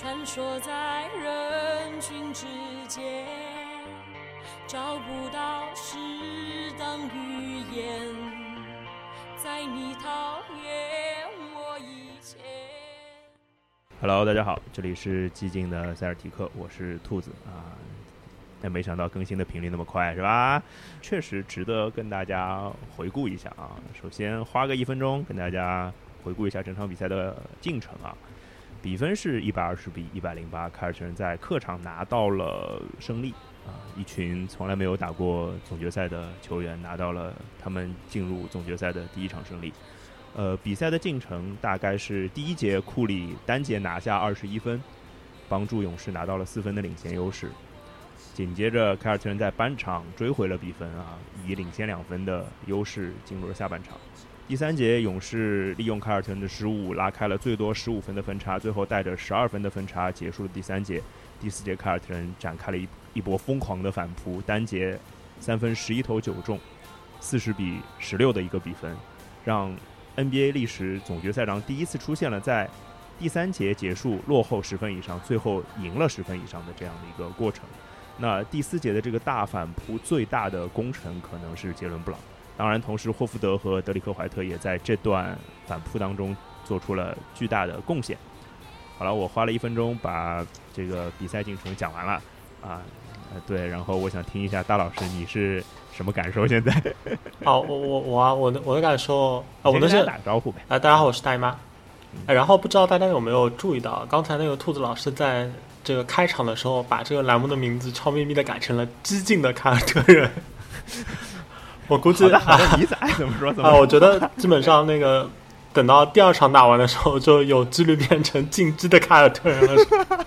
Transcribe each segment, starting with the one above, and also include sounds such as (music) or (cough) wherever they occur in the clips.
穿梭在人群之间，找不到适当语言，在你讨厌我以前。Hello，大家好，这里是寂静的塞尔提克，我是兔子啊。但没想到更新的频率那么快，是吧？确实值得跟大家回顾一下啊。首先花个一分钟跟大家回顾一下整场比赛的进程啊。比分是一百二十比一百零八，凯尔特人在客场拿到了胜利啊！一群从来没有打过总决赛的球员拿到了他们进入总决赛的第一场胜利。呃，比赛的进程大概是第一节库里单节拿下二十一分，帮助勇士拿到了四分的领先优势。紧接着，凯尔特人在半场追回了比分啊，以领先两分的优势进入了下半场。第三节，勇士利用凯尔特人的失误拉开了最多十五分的分差，最后带着十二分的分差结束了第三节。第四节，凯尔特人展开了一一波疯狂的反扑，单节三分十一投九中，四十比十六的一个比分，让 NBA 历史总决赛上第一次出现了在第三节结束落后十分以上，最后赢了十分以上的这样的一个过程。那第四节的这个大反扑最大的功臣可能是杰伦布朗。当然，同时霍福德和德里克怀特也在这段反扑当中做出了巨大的贡献。好了，我花了一分钟把这个比赛进程讲完了啊，呃，对，然后我想听一下大老师你是什么感受？现在 (laughs) 好，我我我啊，我的我的感受啊，我的是先打个招呼呗。啊，大家好，我是大姨妈。哎然后不知道大家有没有注意到，刚才那个兔子老师在这个开场的时候，把这个栏目的名字悄咪咪的改成了“激进的凯尔特人”。我估计好你爱怎么说怎么啊，说。我觉得基本上那个等到第二场打完的时候，就有几率变成进击的凯尔特人了。(laughs)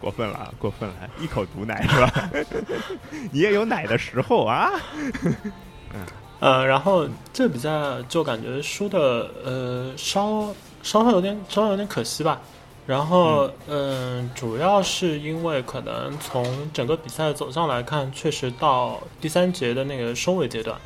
过分了，啊，过分了，一口毒奶是吧？(laughs) 你也有奶的时候啊。(laughs) 呃，然后这比赛就感觉输的呃稍稍稍有点稍稍有点可惜吧。然后嗯、主要是因为可能从整个比赛的走向来看，确实到第三节的那个收尾阶段，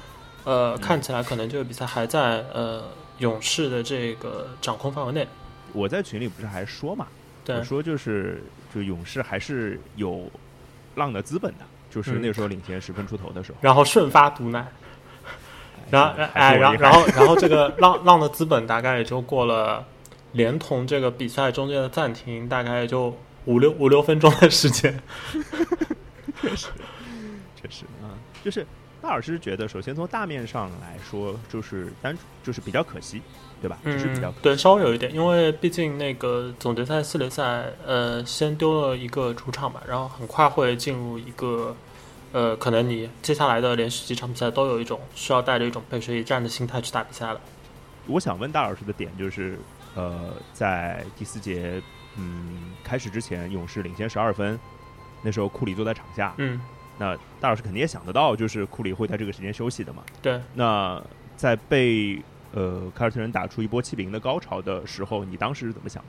呃，看起来可能这个比赛还在呃勇士的这个掌控范围内。我在群里不是还说嘛，对。我说就是就勇士还是有浪的资本的，就是嗯。那时候领先十分出头的时候。然后顺发毒奶，然后还哎，是我厉害。然后然后然后这个浪浪的资本大概也就过了，连同这个比赛中间的暂停，大概也就五六五六分钟的时间。(laughs) 确实，确实嗯、就是大老师觉得，首先从大面上来说，就是单就是比较可惜，对吧？就是比较可惜。，嗯对，稍微有一点，因为毕竟那个总决赛、系列赛，呃，先丢了一个主场吧，然后很快会进入一个，呃，可能你接下来的连续几场比赛都有一种需要带着一种背水一战的心态去打比赛了。我想问大老师的点就是，呃，在第四节嗯开始之前，勇士领先十二分，那时候库里坐在场下，嗯，那大老师肯定也想得到，就是库里会在这个时间休息的嘛。对，那在被呃凯尔特人打出一波七比零的高潮的时候，你当时是怎么想的？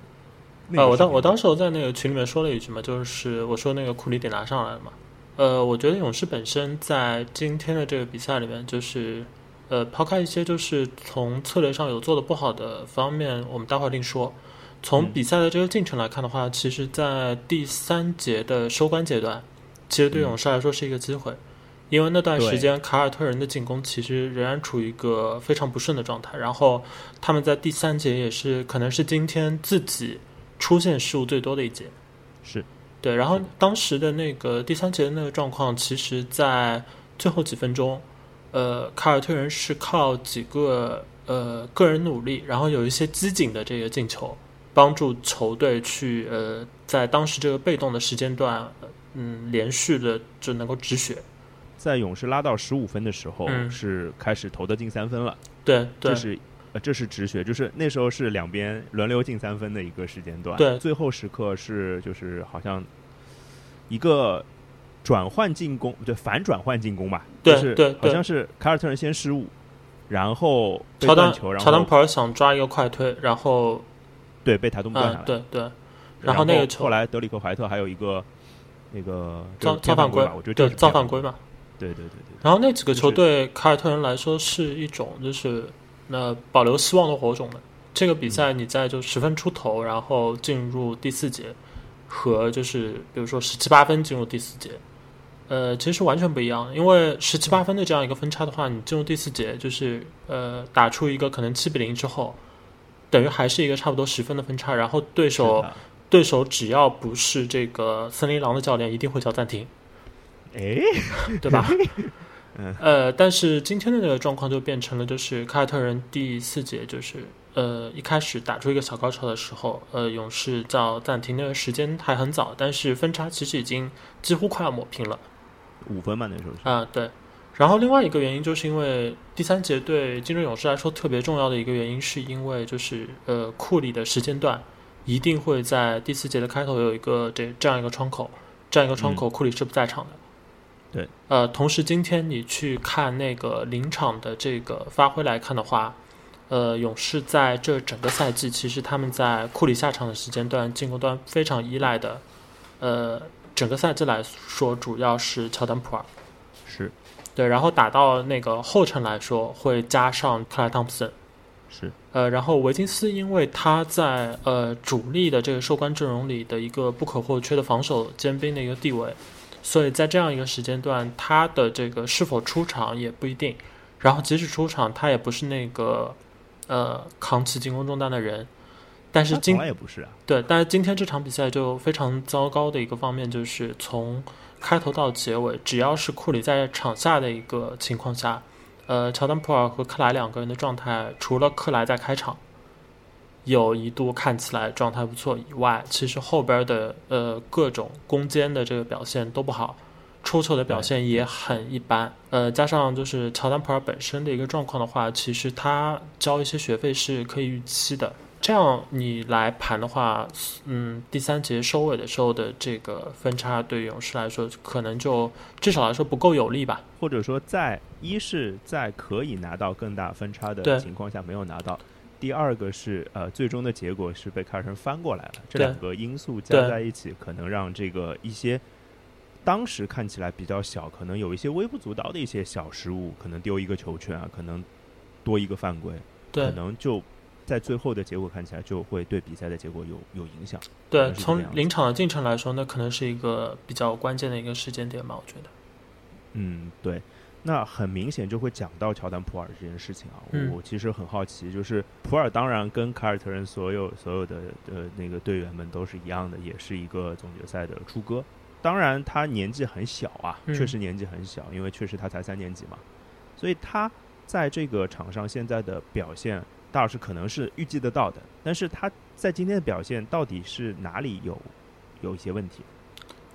那呃，我当我当时我在那个群里面说了一句嘛，就是我说那个库里得拿上来了嘛。呃，我觉得勇士本身在今天的这个比赛里面，就是呃，抛开一些就是从策略上有做的不好的方面，我们待会儿另说。从嗯比赛的这个进程来看的话，其实，在第三节的收官阶段，其实对嗯勇士来说是一个机会，因为那段时间凯尔特人的进攻其实仍然处于一个非常不顺的状态，然后他们在第三节也是可能是今天自己出现失误最多的一节。是对，然后当时的那个第三节的那个状况，其实，在最后几分钟，呃，凯尔特人是靠几个呃个人努力，然后有一些机警的这个进球，帮助球队去呃在当时这个被动的时间段，呃嗯，连续的就能够止血。在勇士拉到十五分的时候，嗯是开始投的进三分了，对对这是呃这是止血，就是那时候是两边轮流进三分的一个时间段。对最后时刻是就是好像一个转换进攻，对反转换进攻吧，对就是对对。好像是凯尔特人先失误，然后乔丹球，乔丹普尔想抓一个快推，然后对被台东断下来，啊对对，然然后那个球后来德里克怀特还有一个那个造就是造犯规吧，我觉得对这是造犯规嘛。对对对对。然后那几个球就是对凯尔特人来说是一种就是那保留希望的火种的。这个比赛你在就十分出头，然后进入第四节，和就是比如说十七八分进入第四节，呃，其实完全不一样。因为十七八分的这样一个分差的话，你进入第四节就是呃打出一个可能七比零之后，等于还是一个差不多十分的分差，然后对手对手只要不是这个森林狼的教练，一定会叫暂停。哎，(laughs) 对吧？(laughs) 呃，但是今天的这个状况就变成了，就是凯尔特人第四节，就是呃一开始打出一个小高潮的时候，呃，勇士叫暂停那个时间还很早，但是分差其实已经几乎快要抹平了，五分嘛那时候是啊对。然后另外一个原因就是因为第三节对金州勇士来说特别重要的一个原因，是因为就是呃库里的时间段一定会在第四节的开头有一个这这样一个窗口，这样一个窗口库里是不在场的。对，呃，同时今天你去看那个临场的这个发挥来看的话，呃，勇士在这整个赛季，其实他们在库里下场的时间段，进攻端非常依赖的，呃，整个赛季来说，主要是乔丹普尔，是，对，然后打到那个后程来说，会加上克莱汤普森，是，呃，然后维金斯因为他在呃主力的这个收官阵容里的一个不可或缺的防守尖兵的一个地位。所以在这样一个时间段，他的这个是否出场也不一定。然后即使出场，他也不是那个呃扛起进攻重担的人。但是今也不是啊。对，但是今天这场比赛就非常糟糕的一个方面，就是从开头到结尾，只要是库里在场下的一个情况下，呃，乔丹普尔和克莱两个人的状态，除了克莱在开场。有一度看起来状态不错以外，其实后边的呃各种攻坚的这个表现都不好，出球的表现也很一般。呃，加上就是乔丹普尔本身的一个状况的话，其实他交一些学费是可以预期的。这样你来盘的话，嗯，第三节收尾的时候的这个分差对勇士来说，可能就至少来说不够有利吧。或者说，在一是在可以拿到更大分差的情况下没有拿到。第二个是呃，最终的结果是被凯尔特人翻过来了。这两个因素加在一起，可能让这个一些当时看起来比较小，可能有一些微不足道的一些小失误，可能丢一个球权啊，可能多一个犯规，可能就在最后的结果看起来就会对比赛的结果有有影响。对，从临场的进程来说，那可能是一个比较关键的一个时间点吧，我觉得。嗯，对。那很明显就会讲到乔丹普尔这件事情啊，我其实很好奇，就是普尔当然跟凯尔特人所有所有的呃那个队员们都是一样的，也是一个总决赛的出哥。当然他年纪很小啊，确实年纪很小，因为确实他才三年级嘛，所以他在这个场上现在的表现，大老师可能是预计得到的。但是他在今天的表现到底是哪里有有一些问题？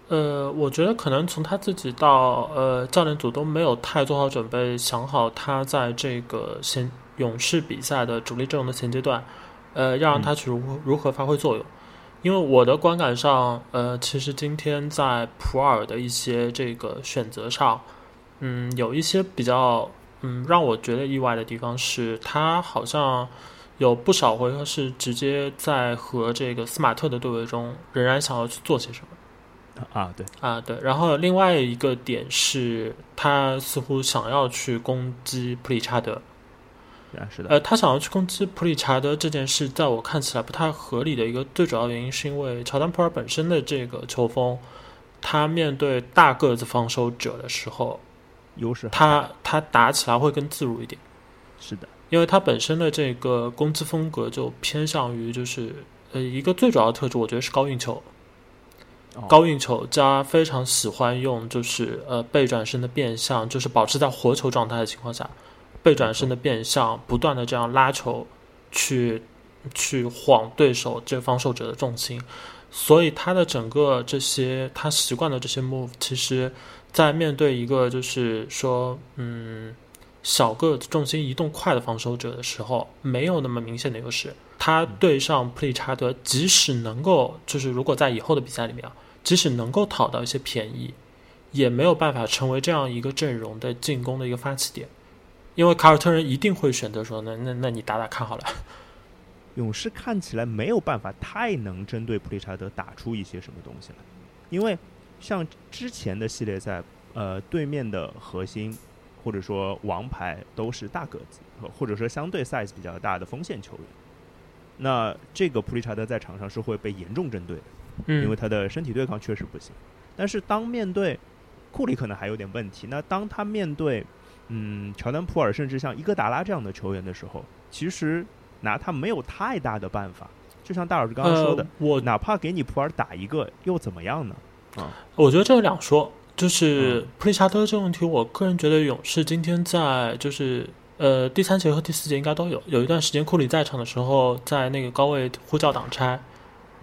呃，我觉得可能从他自己到呃教练组都没有太做好准备，想好他在这个先勇士比赛的主力阵容的前阶段，呃，要让他去如如何发挥作用。因为我的观感上，呃，其实今天在普尔的一些这个选择上，嗯，有一些比较嗯让我觉得意外的地方是，他好像有不少回合是直接在和这个斯马特的对位中，仍然想要去做些什么。啊，对啊，对。然后另外一个点是，他似乎想要去攻击普里查德。是的。呃，他想要去攻击普里查德这件事，在我看起来不太合理的一个最主要原因，是因为乔丹普尔本身的这个球风，他面对大个子防守者的时候，优势他他打起来会更自如一点。是的，因为他本身的这个攻击风格就偏向于就是呃一个最主要的特质，我觉得是高运球。高运球加非常喜欢用，就是呃背转身的变向，就是保持在活球状态的情况下，背转身的变向，不断的这样拉球，去去晃对手这防守者的重心，所以他的整个这些他习惯的这些 move，其实，在面对一个就是说嗯小个子重心移动快的防守者的时候，没有那么明显的优势。他对上普里查德，即使能够就是如果在以后的比赛里面啊。即使能够讨到一些便宜，也没有办法成为这样一个阵容的进攻的一个发起点，因为凯尔特人一定会选择说：“那那那你打打看好了。”勇士看起来没有办法太能针对普利查德打出一些什么东西来，因为像之前的系列赛，呃，对面的核心或者说王牌都是大个子，或者说相对 size 比较大的锋线球员。那这个普利查德在场上是会被严重针对的，嗯，因为他的身体对抗确实不行。但是当面对库里可能还有点问题，那当他面对嗯乔丹普尔甚至像伊戈达拉这样的球员的时候，其实拿他没有太大的办法。就像大老师刚刚说的，我哪怕给你普尔打一个又怎么样呢？啊，我觉得这个两说，就是普利查德这个问题，我个人觉得勇士今天在就是呃第三节和第四节应该都有，有一段时间库里在场的时候，在那个高位呼叫挡拆，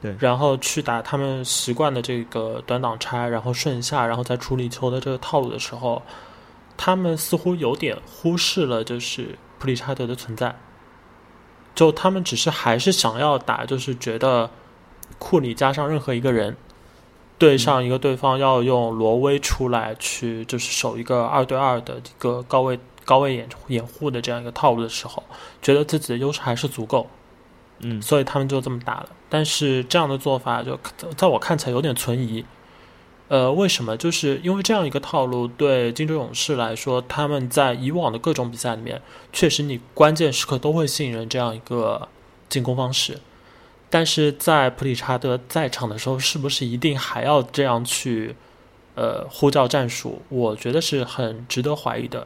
对，然后去打他们习惯的这个短挡拆，然后顺下，然后再处理球的这个套路的时候，他们似乎有点忽视了就是普利查德的存在。就他们只是还是想要打，就是觉得库里加上任何一个人对上一个对方，要用罗威出来去就是守一个二对二的一个高位高位掩掩护的这样一个套路的时候，觉得自己的优势还是足够，嗯，所以他们就这么打了。但是这样的做法就在我看起来有点存疑。呃，为什么？就是因为这样一个套路对金州勇士来说，他们在以往的各种比赛里面，确实你关键时刻都会信任这样一个进攻方式。但是在普里查德在场的时候，是不是一定还要这样去呃呼叫战术？我觉得是很值得怀疑的。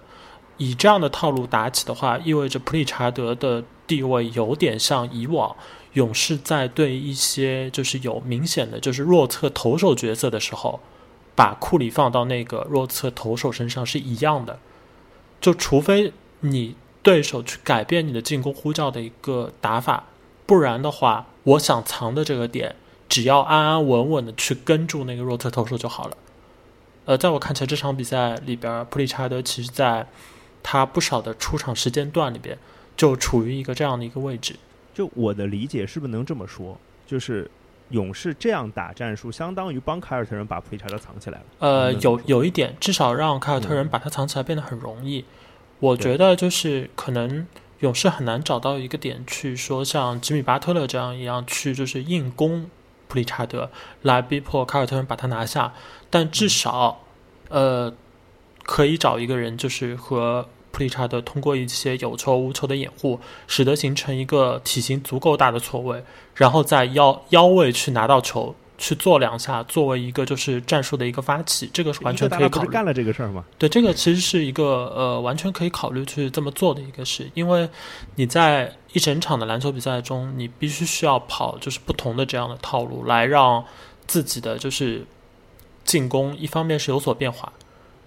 以这样的套路打起的话，意味着普里查德的地位有点像以往勇士在对一些就是有明显的就是弱侧投手角色的时候。把库里放到那个弱侧投手身上是一样的，就除非你对手去改变你的进攻呼叫的一个打法，不然的话，我想藏的这个点，只要安安稳稳的去跟住那个弱侧投手就好了。呃，在我看起来，这场比赛里边，普利查德其实在他不少的出场时间段里边，就处于一个这样的一个位置。就我的理解，是不是能这么说？就是。勇士这样打战术，相当于帮凯尔特人把普利查德藏起来了。呃，有有一点，至少让凯尔特人把他藏起来变得很容易。我觉得就是可能勇士很难找到一个点去说像吉米巴特勒这样一样去就是硬攻普利查德，来逼迫凯尔特人把他拿下。但至少，呃，可以找一个人就是和。普利查德通过一些有球无球的掩护，使得形成一个体型足够大的错位，然后在腰腰位去拿到球，去做两下，作为一个就是战术的一个发起，这个是完全可以考虑。干了这个事儿吗？对，这个其实是一个呃完全可以考虑去这么做的一个事，因为你在一整场的篮球比赛中，你必须需要跑就是不同的这样的套路，来让自己的就是进攻一方面是有所变化。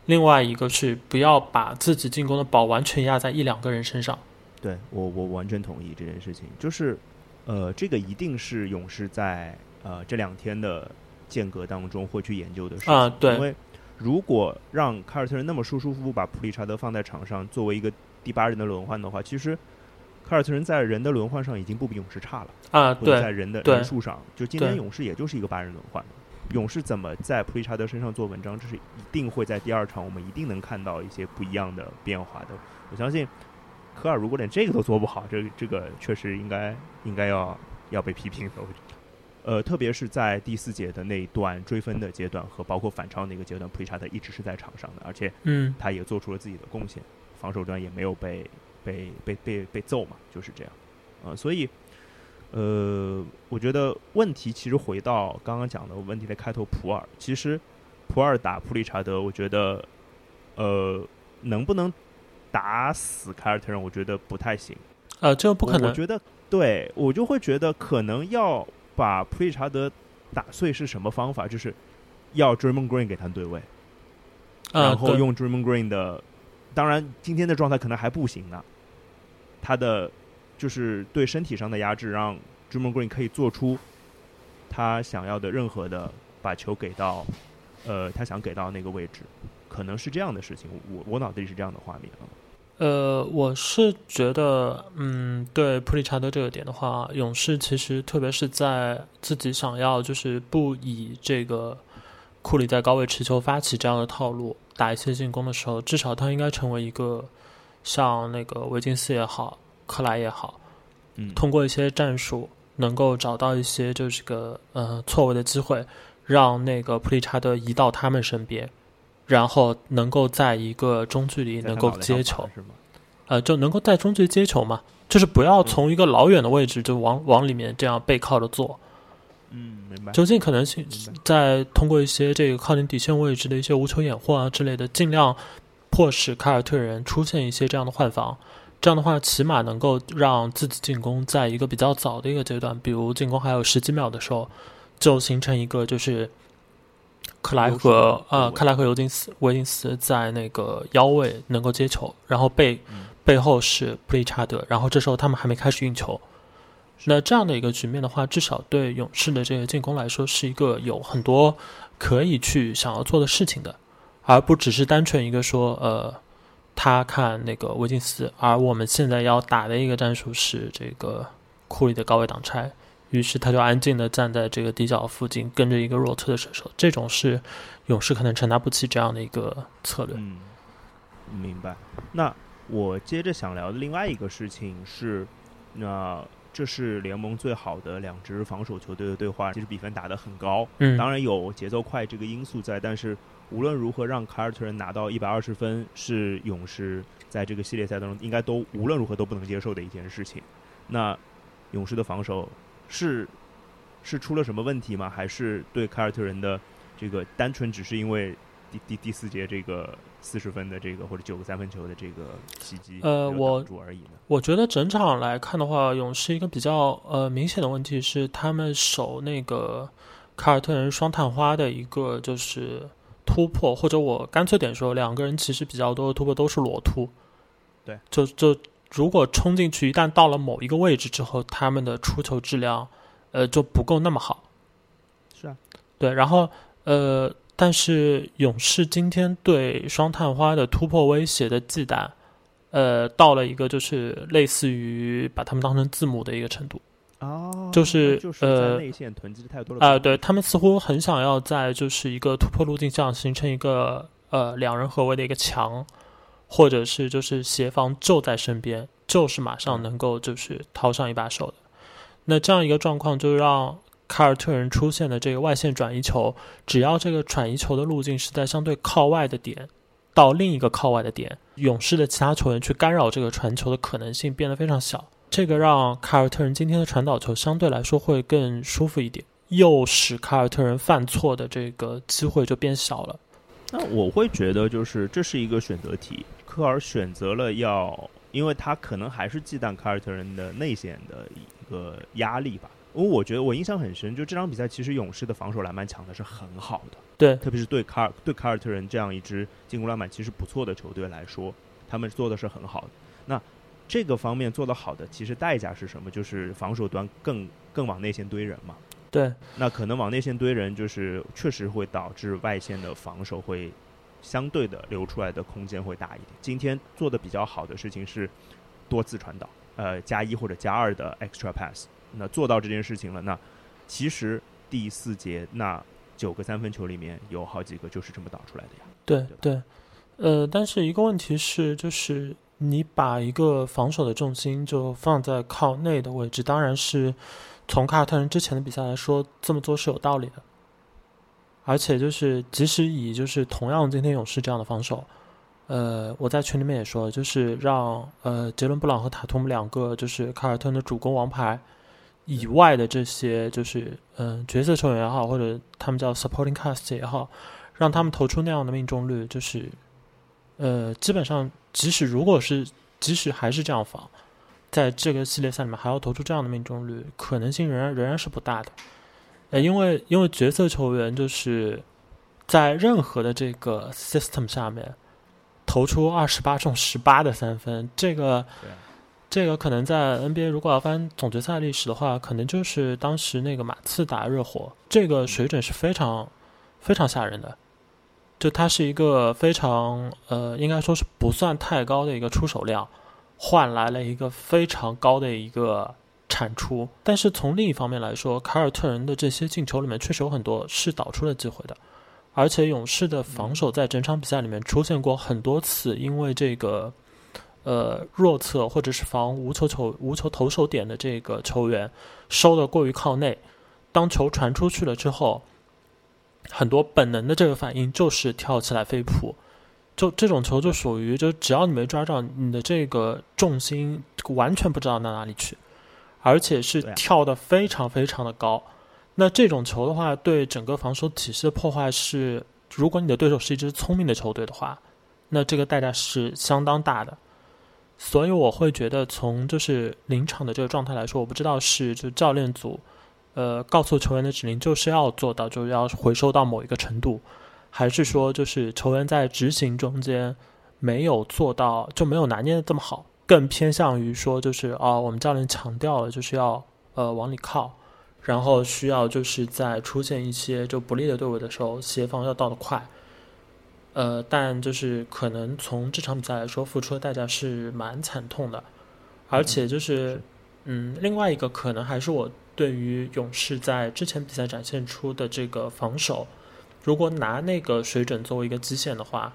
另外一个是不要把自己进攻的宝完全压在一两个人身上。对我，我完全同意这件事情。就是，呃，这个一定是勇士在呃这两天的间隔当中会去研究的事情。啊，对。因为如果让凯尔特人那么舒舒服服把普利查德放在场上作为一个第八人的轮换的话，其实凯尔特人在人的轮换上已经不比勇士差了。啊，对。在人的人数上，就今天勇士也就是一个八人轮换。勇士怎么在普利查德身上做文章？这是一定会在第二场，我们一定能看到一些不一样的变化的。我相信科尔如果连这个都做不好，这这个确实应该应该要要被批评的。呃，特别是在第四节的那一段追分的阶段和包括反超那个阶段，普利查德一直是在场上的，而且嗯，他也做出了自己的贡献，防守端也没有被被被被被揍嘛，就是这样。啊，所以。呃，我觉得问题其实回到刚刚讲的问题的开头，普尔其实普尔打普利查德，我觉得呃能不能打死凯尔特人，我觉得不太行。呃，这个不可能。我觉得对我就会觉得可能要把普利查德打碎是什么方法？就是要 Draymond Green 给他对位，然后用 Draymond Green 的，当然今天的状态可能还不行呢，他的。就是对身体上的压制，让 Draymond Green 可以做出他想要的任何的把球给到，呃，他想给到那个位置，可能是这样的事情。我我脑子里是这样的画面啊。呃，我是觉得，嗯，对普里查德这个点的话，勇士其实特别是在自己想要就是不以这个库里在高位持球发起这样的套路打一些进攻的时候，至少他应该成为一个像那个维金斯也好。克莱也好，嗯，通过一些战术能够找到一些就是个呃错位的机会，让那个普利查德移到他们身边，然后能够在一个中距离能够接球，呃，就能够在中距离接球嘛，就是不要从一个老远的位置就往往里面这样背靠着做。嗯，明白。就尽可能性在通过一些这个靠近底线位置的一些无球掩护啊之类的，尽量迫使凯尔特人出现一些这样的换防。这样的话，起码能够让自己进攻在一个比较早的一个阶段，比如进攻还有十几秒的时候，就形成一个就是克莱和呃克莱和尤金斯维金斯在那个腰位能够接球，然后背背后是布利查德，然后这时候他们还没开始运球。那这样的一个局面的话，至少对勇士的这个进攻来说，是一个有很多可以去想要做的事情的，而不只是单纯一个说呃。他看那个维金斯，而我们现在要打的一个战术是这个库里的高位挡拆，于是他就安静的站在这个底角附近，跟着一个弱侧的射手。这种是勇士可能承担不起这样的一个策略。嗯，明白。那我接着想聊的另外一个事情是，那这是联盟最好的两支防守球队的对话，其实比分打得很高。嗯，当然有节奏快这个因素在，但是。无论如何，让凯尔特人拿到一百二十分，是勇士在这个系列赛当中应该都无论如何都不能接受的一件事情。那勇士的防守是是出了什么问题吗？还是对凯尔特人的这个单纯只是因为第第第四节这个四十分的这个或者九个三分球的这个袭击呃我而已呢？我觉得整场来看的话，勇士一个比较呃明显的问题是他们守那个凯尔特人双探花的一个就是。突破，或者我干脆点说，两个人其实比较多的突破都是裸突。对，就就如果冲进去，一旦到了某一个位置之后，他们的出球质量，呃，就不够那么好。是啊，对，然后呃，但是勇士今天对双探花的突破威胁的忌惮，呃，到了一个就是类似于把他们当成字母的一个程度。哦，就是呃，内线囤积太多了啊！对他们似乎很想要在就是一个突破路径上形成一个呃两人合围的一个墙，或者是就是协防就在身边，就是马上能够就是掏上一把手的。那这样一个状况就让凯尔特人出现的这个外线转移球，只要这个转移球的路径是在相对靠外的点到另一个靠外的点，勇士的其他球员去干扰这个传球的可能性变得非常小。这个让凯尔特人今天的传导球相对来说会更舒服一点，又使凯尔特人犯错的这个机会就变小了。那我会觉得，就是这是一个选择题。科尔选择了要，因为他可能还是忌惮凯尔特人的内线的一个压力吧。因为我觉得我印象很深，就这场比赛其实勇士的防守篮板抢的是很好的，对，特别是对卡尔对凯尔特人这样一支进攻篮板其实不错的球队来说，他们做的是很好的。那这个方面做得好的，其实代价是什么？就是防守端更更往内线堆人嘛。对，那可能往内线堆人，就是确实会导致外线的防守会相对的留出来的空间会大一点。今天做的比较好的事情是多次传导，呃，加一或者加二的 extra pass。那做到这件事情了，那其实第四节那九个三分球里面有好几个就是这么导出来的呀。对对，呃，但是一个问题是就是。你把一个防守的重心就放在靠内的位置，当然是从卡尔特人之前的比赛来说，这么做是有道理的。而且就是，即使以就是同样今天勇士这样的防守，呃，我在群里面也说，就是让呃杰伦布朗和塔图姆两个就是卡尔特人的主攻王牌以外的这些就是嗯角色球员也好，或者他们叫 supporting cast 也好，让他们投出那样的命中率，就是呃基本上。即使如果是，即使还是这样防，在这个系列赛里面还要投出这样的命中率，可能性仍然仍然是不大的。呃，因为因为角色球员就是在任何的这个 system 下面投出二十八中十八的三分，这个这个可能在 NBA 如果要翻总决赛历史的话，可能就是当时那个马刺打热火，这个水准是非常非常吓人的。就他是一个非常呃，应该说是不算太高的一个出手量，换来了一个非常高的一个产出。但是从另一方面来说，凯尔特人的这些进球里面确实有很多是导出了机会的，而且勇士的防守在整场比赛里面出现过很多次，因为这个呃弱侧或者是防无球球无球投手点的这个球员收的过于靠内，当球传出去了之后。很多本能的这个反应就是跳起来飞扑，就这种球就属于，就只要你没抓着，你的这个重心完全不知道到哪里去，而且是跳的非常非常的高。那这种球的话，对整个防守体系的破坏是，如果你的对手是一支聪明的球队的话，那这个代价是相当大的。所以我会觉得，从就是临场的这个状态来说，我不知道是就教练组，呃，告诉球员的指令就是要做到，就是要回收到某一个程度，还是说就是球员在执行中间没有做到，就没有拿捏的这么好，更偏向于说就是啊，我们教练强调了就是要呃往里靠，然后需要就是在出现一些就不利的队伍的时候，协防要到的快。呃，但就是可能从这场比赛来说，付出的代价是蛮惨痛的，而且就是，嗯，另外一个可能还是我对于勇士在之前比赛展现出的这个防守，如果拿那个水准作为一个基线的话，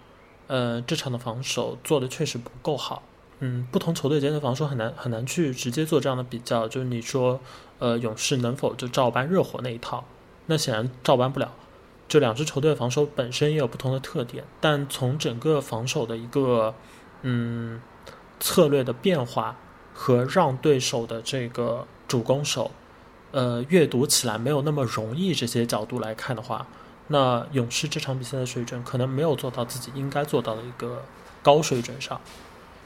呃，这场的防守做的确实不够好。嗯，不同球队间的防守很难很难去直接做这样的比较，就是你说，呃，勇士能否就照搬热火那一套？那显然照搬不了。就两支球队的防守本身也有不同的特点，但从整个防守的一个嗯策略的变化和让对手的这个主攻手呃阅读起来没有那么容易这些角度来看的话，那勇士这场比赛的水准可能没有做到自己应该做到的一个高水准上，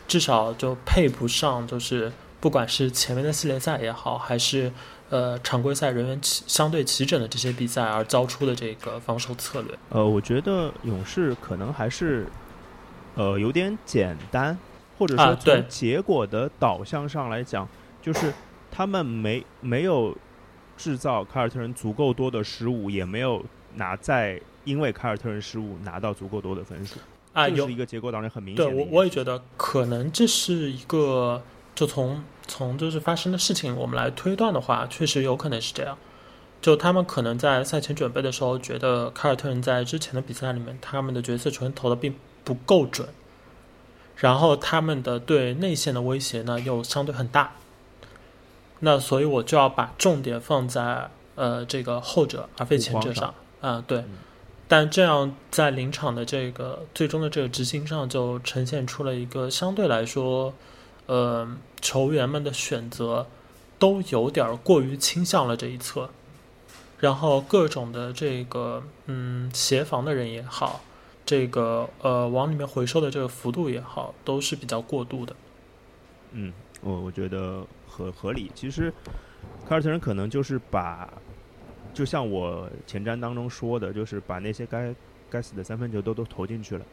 至少就配不上，就是不管是前面的系列赛也好，还是。呃，常规赛人员齐相对齐整的这些比赛而交出的这个防守策略，呃，我觉得勇士可能还是呃有点简单，或者说从结果的导向上来讲，就是他们没没有制造凯尔特人足够多的失误，也没有拿在因为凯尔特人失误拿到足够多的分数，啊，有一个结果导致很明显。对我我也觉得可能这是一个就从。从就是发生的事情，我们来推断的话，确实有可能是这样。就他们可能在赛前准备的时候，觉得凯尔特人在之前的比赛里面，他们的角色球员投的并不够准，然后他们的对内线的威胁呢又相对很大。那所以我就要把重点放在呃这个后者而非前者上啊，对。但这样在临场的这个最终的这个执行上，就呈现出了一个相对来说。呃，球员们的选择都有点过于倾向了这一侧，然后各种的这个嗯协防的人也好，这个呃往里面回收的这个幅度也好，都是比较过度的。嗯，我我觉得合合理。其实凯尔特人可能就是把，就像我前瞻当中说的，就是把那些该该死的三分球都都投进去了，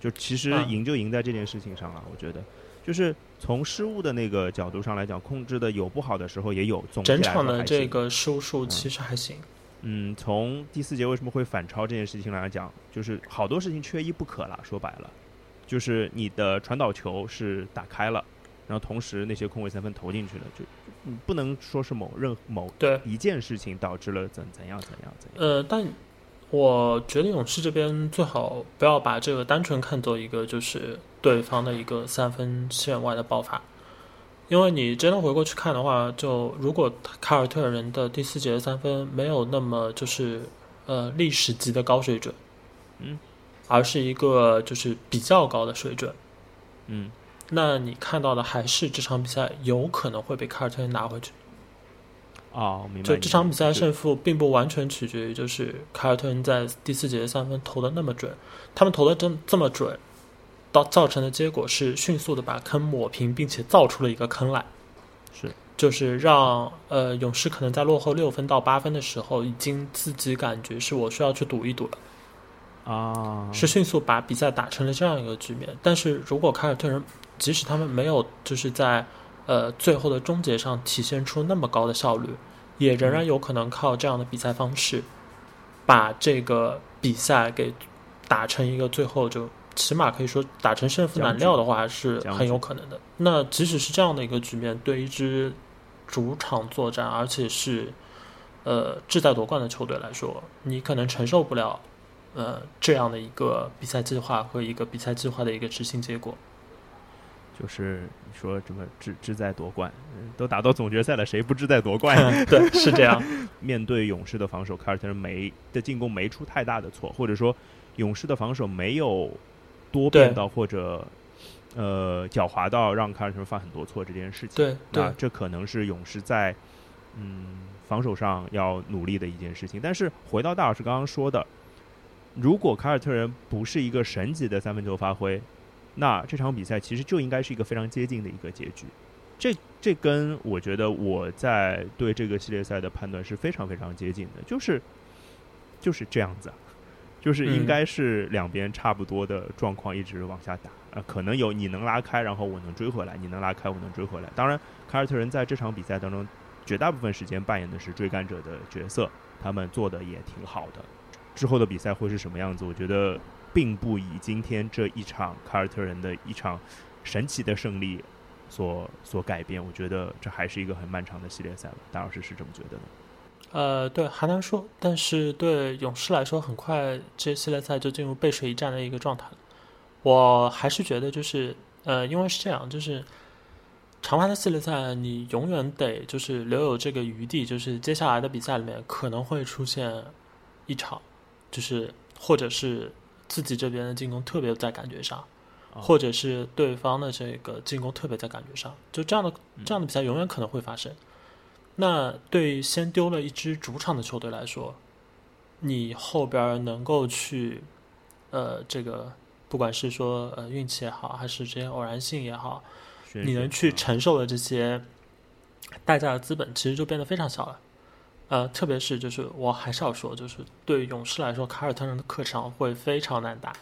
就其实赢就赢在这件事情上了。我觉得。就是从失误的那个角度上来讲，控制的有不好的时候也有，总整场的这个失误数其实还行。嗯，从第四节为什么会反超这件事情来讲，就是好多事情缺一不可了。说白了，就是你的传导球是打开了，然后同时那些空位三分投进去了，就不能说是某任某对一件事情导致了怎怎样怎样怎样。呃，但。我觉得勇士这边最好不要把这个单纯看作一个就是对方的一个三分线外的爆发，因为你真的回过去看的话，就如果凯尔特人的第四节的三分没有那么就是呃历史级的高水准，嗯，而是一个就是比较高的水准，嗯，那你看到的还是这场比赛有可能会被凯尔特人拿回去。哦，明白。就这场比赛胜负并不完全取决于就是凯尔特人在第四节三分投的那么准，他们投的真这么准，到造成的结果是迅速的把坑抹平，并且造出了一个坑来。是，就是让呃勇士可能在落后六分到八分的时候，已经自己感觉是我需要去赌一赌了。啊，是迅速把比赛打成了这样一个局面。但是如果凯尔特人即使他们没有就是在呃，最后的终结上体现出那么高的效率，也仍然有可能靠这样的比赛方式，把这个比赛给打成一个最后就起码可以说打成胜负难料的话是很有可能的。那即使是这样的一个局面，对一支主场作战而且是呃志在夺冠的球队来说，你可能承受不了呃这样的一个比赛计划和一个比赛计划的一个执行结果。就是说，什么志志在夺冠，都打到总决赛了，谁不志在夺冠？(laughs) 对，是这样。(laughs) 面对勇士的防守，凯尔特人没的进攻没出太大的错，或者说勇士的防守没有多变到或者呃狡猾到让凯尔特人犯很多错这件事情。对那这可能是勇士在嗯防守上要努力的一件事情。但是回到大老师刚刚说的，如果凯尔特人不是一个神级的三分球发挥，那这场比赛其实就应该是一个非常接近的一个结局。这这跟我觉得我在对这个系列赛的判断是非常非常接近的，就是就是这样子，就是应该是两边差不多的状况一直往下打。呃，可能有你能拉开，然后我能追回来；你能拉开，我能追回来。当然，凯尔特人在这场比赛当中，绝大部分时间扮演的是追赶者的角色，他们做的也挺好的。之后的比赛会是什么样子？我觉得并不以今天这一场凯尔特人的一场神奇的胜利。所所改变，我觉得这还是一个很漫长的系列赛了。大老师是这么觉得的？呃，对，还难说。但是对勇士来说，很快这系列赛就进入背水一战的一个状态了。我还是觉得，就是呃，因为是这样，就是长盘的系列赛，你永远得就是留有这个余地，就是接下来的比赛里面可能会出现一场，就是或者是自己这边的进攻特别在感觉上。或者是对方的这个进攻特别在感觉上，就这样的这样的比赛永远可能会发生。那对先丢了一支主场的球队来说，你后边能够去，呃，这个不管是说呃运气也好，还是这些偶然性也好，你能去承受的这些代价的资本，其实就变得非常小了。呃，特别是就是我还是要说，就是对勇士来说，凯尔特人的客场会非常难打。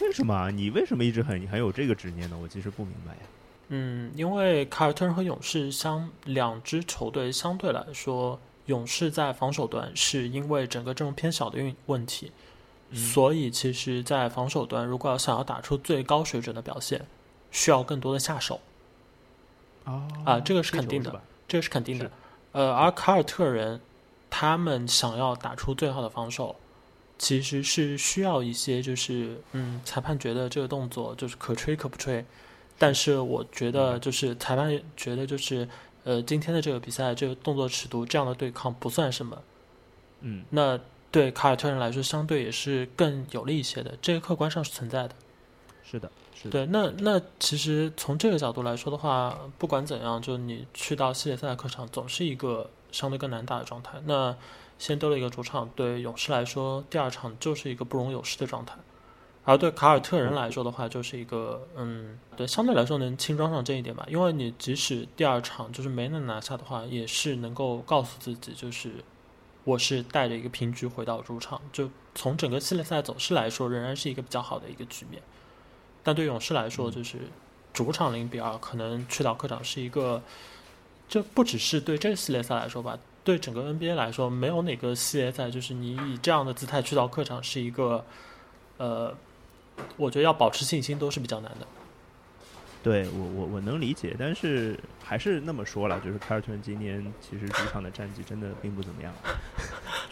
为什么？你为什么一直很很有这个执念呢？我其实不明白呀。嗯，因为凯尔特人和勇士相两支球队相对来说，勇士在防守端是因为整个阵容偏小的运问题，所以其实，在防守端如果要想要打出最高水准的表现，需要更多的下手。啊，这个是肯定的，这个是肯定的。呃，而凯尔特人他们想要打出最好的防守。其实是需要一些，就是嗯，裁判觉得这个动作就是可吹可不吹，但是我觉得就是裁判觉得就是呃，今天的这个比赛这个动作尺度这样的对抗不算什么，嗯，那对凯尔特人来说相对也是更有利一些的，这个客观上是存在的，是的，是对，那那其实从这个角度来说的话，不管怎样，就你去到系列赛的客场总是一个相对更难打的状态，那。先丢了一个主场，对勇士来说，第二场就是一个不容有失的状态；而对凯尔特人来说的话，就是一个嗯，对，相对来说能轻装上阵一点吧。因为你即使第二场就是没能拿下的话，也是能够告诉自己，就是我是带着一个平局回到主场。就从整个系列赛走势来说，仍然是一个比较好的一个局面。但对勇士来说，就是主场零比二，可能去到客场是一个，这不只是对这个系列赛来说吧。对整个 NBA 来说，没有哪个系列赛就是你以这样的姿态去到客场是一个，呃，我觉得要保持信心都是比较难的。对我我我能理解，但是还是那么说了，就是凯尔特人今年其实主场的战绩真的并不怎么样，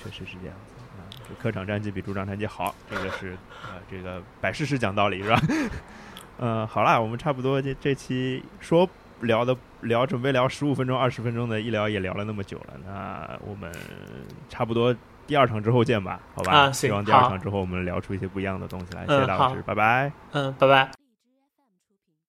确实是这样就客场战绩比主场战绩好，这个是呃这个摆事实讲道理是吧？嗯，(laughs) 好啦，我们差不多这这期说。聊的聊准备聊十五分钟二十分钟的，一聊也聊了那么久了，那我们差不多第二场之后见吧，好吧？啊，希望第二场之后我们聊出一些不一样的东西来。谢谢大老师，拜拜。嗯，拜拜。